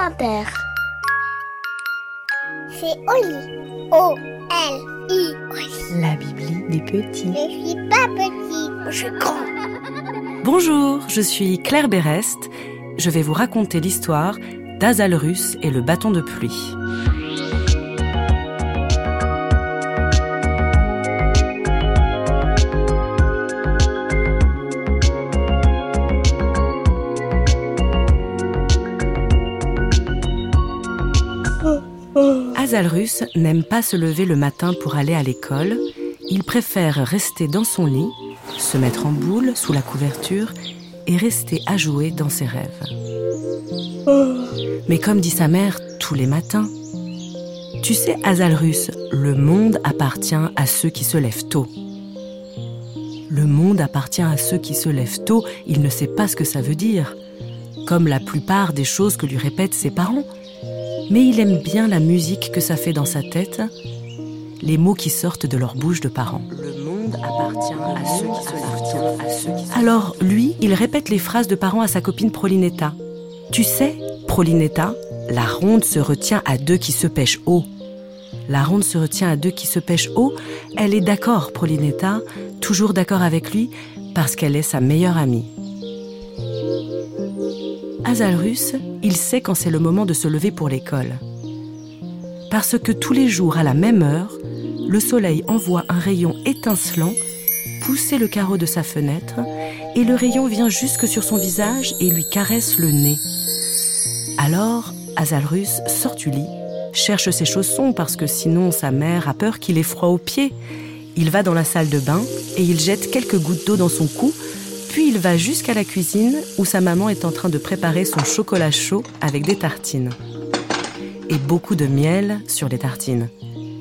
Inter. C'est Oli. O-L-I. La Bibli des petits. Je suis pas petit, je suis grand. Bonjour, je suis Claire Berest. Je vais vous raconter l'histoire d'Azalrus et le bâton de pluie. Azalrus n'aime pas se lever le matin pour aller à l'école. Il préfère rester dans son lit, se mettre en boule sous la couverture et rester à jouer dans ses rêves. Mais comme dit sa mère tous les matins, tu sais, Azalrus, le monde appartient à ceux qui se lèvent tôt. Le monde appartient à ceux qui se lèvent tôt, il ne sait pas ce que ça veut dire, comme la plupart des choses que lui répètent ses parents mais il aime bien la musique que ça fait dans sa tête, les mots qui sortent de leur bouche de parents. Le monde appartient à ceux qui se Alors, lui, il répète les phrases de parents à sa copine Prolinetta. Tu sais, Prolinetta, la ronde se retient à deux qui se pêchent haut. La ronde se retient à deux qui se pêchent haut. Elle est d'accord, Prolinetta, toujours d'accord avec lui, parce qu'elle est sa meilleure amie. Azalrus, il sait quand c'est le moment de se lever pour l'école. Parce que tous les jours à la même heure, le soleil envoie un rayon étincelant pousser le carreau de sa fenêtre et le rayon vient jusque sur son visage et lui caresse le nez. Alors, Azalrus sort du lit, cherche ses chaussons parce que sinon sa mère a peur qu'il ait froid aux pieds. Il va dans la salle de bain et il jette quelques gouttes d'eau dans son cou puis il va jusqu'à la cuisine où sa maman est en train de préparer son chocolat chaud avec des tartines. Et beaucoup de miel sur les tartines.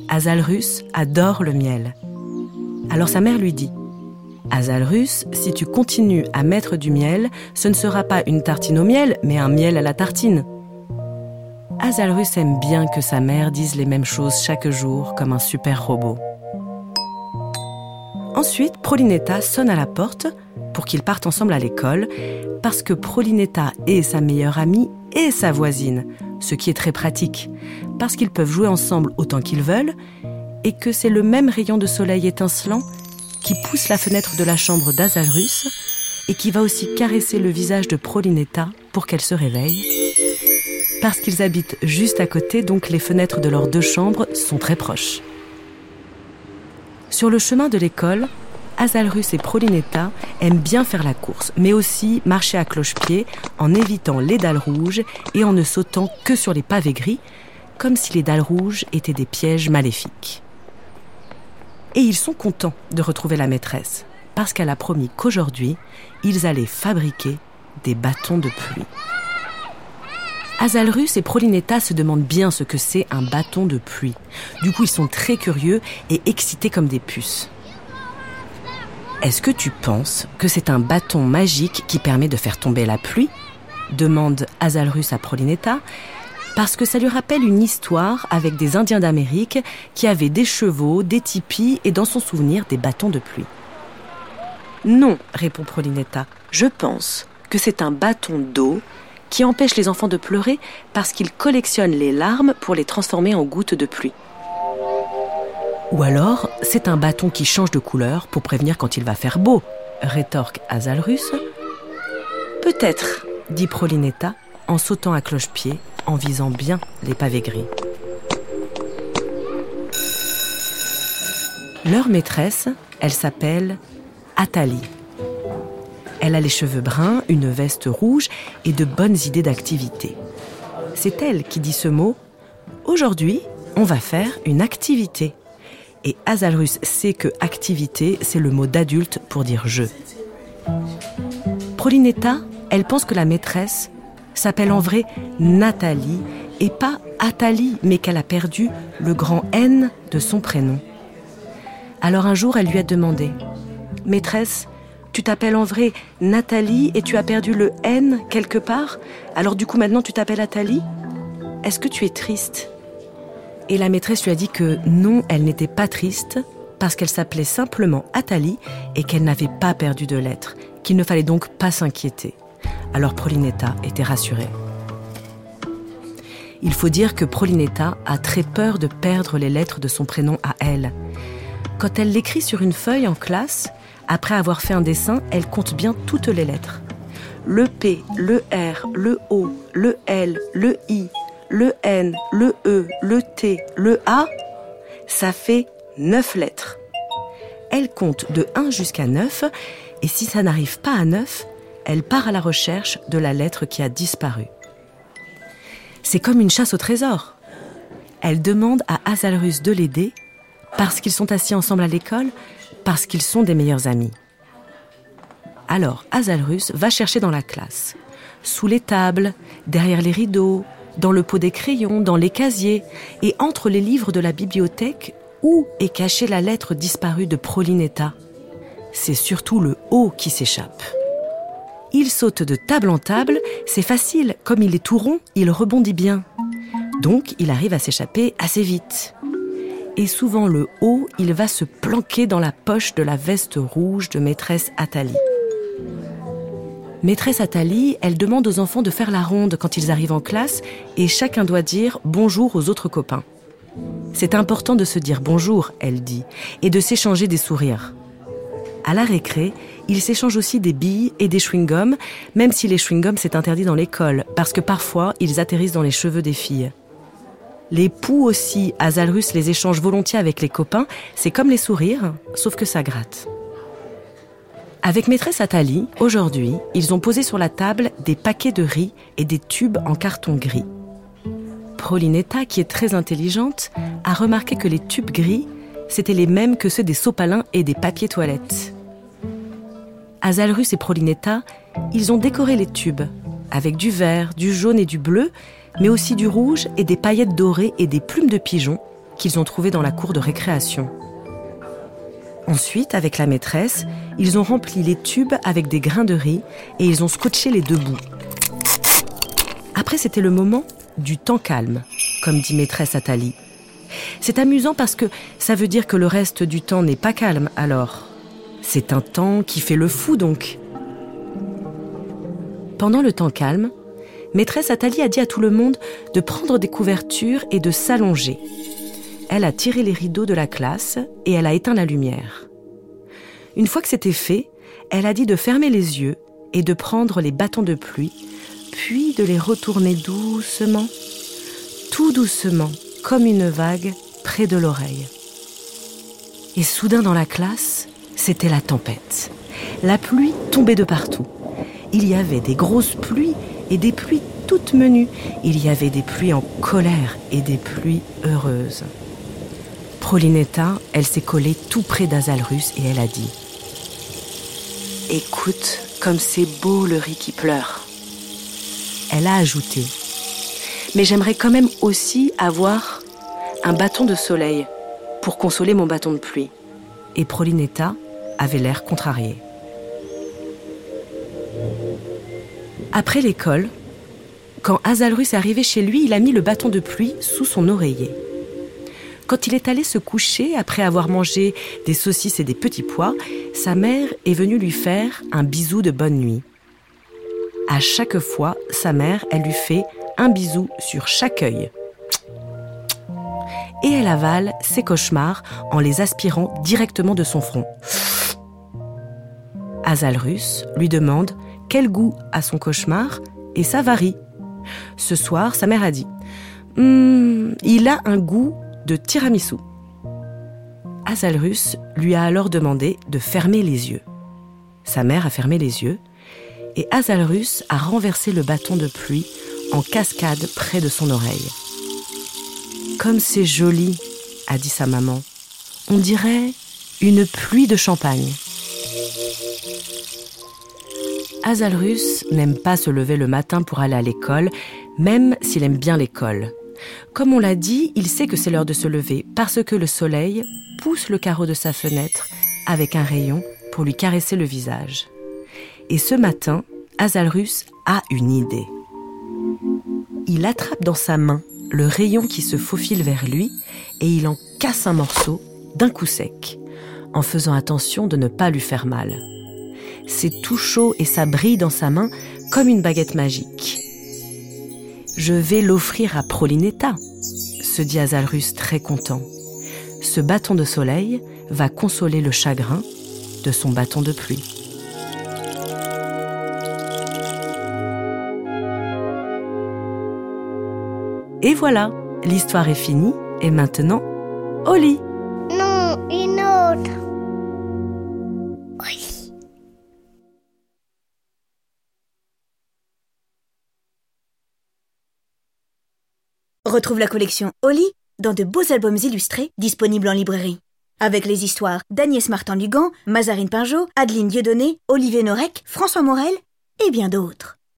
Azalrus adore le miel. Alors sa mère lui dit Azalrus, si tu continues à mettre du miel, ce ne sera pas une tartine au miel, mais un miel à la tartine. Azalrus aime bien que sa mère dise les mêmes choses chaque jour comme un super robot. Ensuite, Prolinetta sonne à la porte pour qu'ils partent ensemble à l'école, parce que Prolinetta est sa meilleure amie et sa voisine, ce qui est très pratique, parce qu'ils peuvent jouer ensemble autant qu'ils veulent, et que c'est le même rayon de soleil étincelant qui pousse la fenêtre de la chambre d'Azalrus et qui va aussi caresser le visage de Prolinetta pour qu'elle se réveille. Parce qu'ils habitent juste à côté, donc les fenêtres de leurs deux chambres sont très proches. Sur le chemin de l'école, Azalrus et Prolinetta aiment bien faire la course, mais aussi marcher à cloche-pied en évitant les dalles rouges et en ne sautant que sur les pavés gris, comme si les dalles rouges étaient des pièges maléfiques. Et ils sont contents de retrouver la maîtresse, parce qu'elle a promis qu'aujourd'hui, ils allaient fabriquer des bâtons de pluie. Azalrus et Prolinetta se demandent bien ce que c'est un bâton de pluie. Du coup, ils sont très curieux et excités comme des puces. Est-ce que tu penses que c'est un bâton magique qui permet de faire tomber la pluie? demande Azalrus à Prolinetta, parce que ça lui rappelle une histoire avec des Indiens d'Amérique qui avaient des chevaux, des tipis et dans son souvenir des bâtons de pluie. Non, répond Prolinetta, je pense que c'est un bâton d'eau qui empêche les enfants de pleurer parce qu'il collectionne les larmes pour les transformer en gouttes de pluie. Ou alors, c'est un bâton qui change de couleur pour prévenir quand il va faire beau, rétorque Azalrus. Peut-être, dit Prolinetta en sautant à cloche-pied, en visant bien les pavés gris. Leur maîtresse, elle s'appelle Athalie. Elle a les cheveux bruns, une veste rouge et de bonnes idées d'activité. C'est elle qui dit ce mot. Aujourd'hui, on va faire une activité. Et Azalrus sait que activité, c'est le mot d'adulte pour dire jeu. Prolinetta, elle pense que la maîtresse s'appelle en vrai Nathalie et pas Athalie, mais qu'elle a perdu le grand N de son prénom. Alors un jour, elle lui a demandé Maîtresse, tu t'appelles en vrai Nathalie et tu as perdu le N quelque part Alors du coup, maintenant, tu t'appelles Athalie Est-ce que tu es triste? Et la maîtresse lui a dit que non, elle n'était pas triste parce qu'elle s'appelait simplement Athalie et qu'elle n'avait pas perdu de lettres, qu'il ne fallait donc pas s'inquiéter. Alors Prolinetta était rassurée. Il faut dire que Prolinetta a très peur de perdre les lettres de son prénom à elle. Quand elle l'écrit sur une feuille en classe, après avoir fait un dessin, elle compte bien toutes les lettres. Le P, le R, le O, le L, le I, le N, le E, le T, le A, ça fait 9 lettres. Elle compte de 1 jusqu'à 9 et si ça n'arrive pas à 9, elle part à la recherche de la lettre qui a disparu. C'est comme une chasse au trésor. Elle demande à Azalrus de l'aider parce qu'ils sont assis ensemble à l'école, parce qu'ils sont des meilleurs amis. Alors Azalrus va chercher dans la classe, sous les tables, derrière les rideaux, dans le pot des crayons, dans les casiers et entre les livres de la bibliothèque où est cachée la lettre disparue de Prolinetta. C'est surtout le O qui s'échappe. Il saute de table en table, c'est facile, comme il est tout rond, il rebondit bien. Donc il arrive à s'échapper assez vite. Et souvent le haut, il va se planquer dans la poche de la veste rouge de maîtresse Athalie. Maîtresse Athalie, elle demande aux enfants de faire la ronde quand ils arrivent en classe et chacun doit dire bonjour aux autres copains. C'est important de se dire bonjour, elle dit, et de s'échanger des sourires. À la récré, ils s'échangent aussi des billes et des chewing-gums, même si les chewing-gums c'est interdit dans l'école, parce que parfois ils atterrissent dans les cheveux des filles. Les poux aussi, Azalrus les échange volontiers avec les copains, c'est comme les sourires, sauf que ça gratte. Avec maîtresse Athalie, aujourd'hui, ils ont posé sur la table des paquets de riz et des tubes en carton gris. Prolinetta, qui est très intelligente, a remarqué que les tubes gris, c'étaient les mêmes que ceux des sopalins et des papiers toilettes. Azalrus et Prolinetta, ils ont décoré les tubes avec du vert, du jaune et du bleu, mais aussi du rouge et des paillettes dorées et des plumes de pigeons qu'ils ont trouvées dans la cour de récréation. Ensuite, avec la maîtresse, ils ont rempli les tubes avec des grains de riz et ils ont scotché les deux bouts. Après, c'était le moment du temps calme, comme dit maîtresse Athalie. C'est amusant parce que ça veut dire que le reste du temps n'est pas calme alors. C'est un temps qui fait le fou donc. Pendant le temps calme, maîtresse Athalie a dit à tout le monde de prendre des couvertures et de s'allonger. Elle a tiré les rideaux de la classe et elle a éteint la lumière. Une fois que c'était fait, elle a dit de fermer les yeux et de prendre les bâtons de pluie, puis de les retourner doucement, tout doucement, comme une vague, près de l'oreille. Et soudain dans la classe, c'était la tempête. La pluie tombait de partout. Il y avait des grosses pluies et des pluies toutes menues. Il y avait des pluies en colère et des pluies heureuses. Prolinetta, elle s'est collée tout près d'Azalrus et elle a dit Écoute, comme c'est beau le riz qui pleure. Elle a ajouté Mais j'aimerais quand même aussi avoir un bâton de soleil pour consoler mon bâton de pluie. Et Prolinetta avait l'air contrarié. Après l'école, quand Azalrus est arrivé chez lui, il a mis le bâton de pluie sous son oreiller. Quand il est allé se coucher après avoir mangé des saucisses et des petits pois, sa mère est venue lui faire un bisou de bonne nuit. À chaque fois, sa mère, elle lui fait un bisou sur chaque œil. Et elle avale ses cauchemars en les aspirant directement de son front. Azalrus lui demande quel goût a son cauchemar et ça varie. Ce soir, sa mère a dit hum, Il a un goût de tiramisu. Azalrus lui a alors demandé de fermer les yeux. Sa mère a fermé les yeux et Azalrus a renversé le bâton de pluie en cascade près de son oreille. Comme c'est joli, a dit sa maman. On dirait une pluie de champagne. Azalrus n'aime pas se lever le matin pour aller à l'école, même s'il aime bien l'école. Comme on l'a dit, il sait que c'est l'heure de se lever parce que le soleil pousse le carreau de sa fenêtre avec un rayon pour lui caresser le visage. Et ce matin, Azalrus a une idée. Il attrape dans sa main le rayon qui se faufile vers lui et il en casse un morceau d'un coup sec, en faisant attention de ne pas lui faire mal. C'est tout chaud et ça brille dans sa main comme une baguette magique. Je vais l'offrir à Prolinetta, se dit Azalrus très content. Ce bâton de soleil va consoler le chagrin de son bâton de pluie. Et voilà, l'histoire est finie et maintenant, au lit. Retrouve la collection Oli dans de beaux albums illustrés disponibles en librairie. Avec les histoires d'Agnès Martin-Lugan, Mazarine Pinjot, Adeline Dieudonné, Olivier Norek, François Morel et bien d'autres.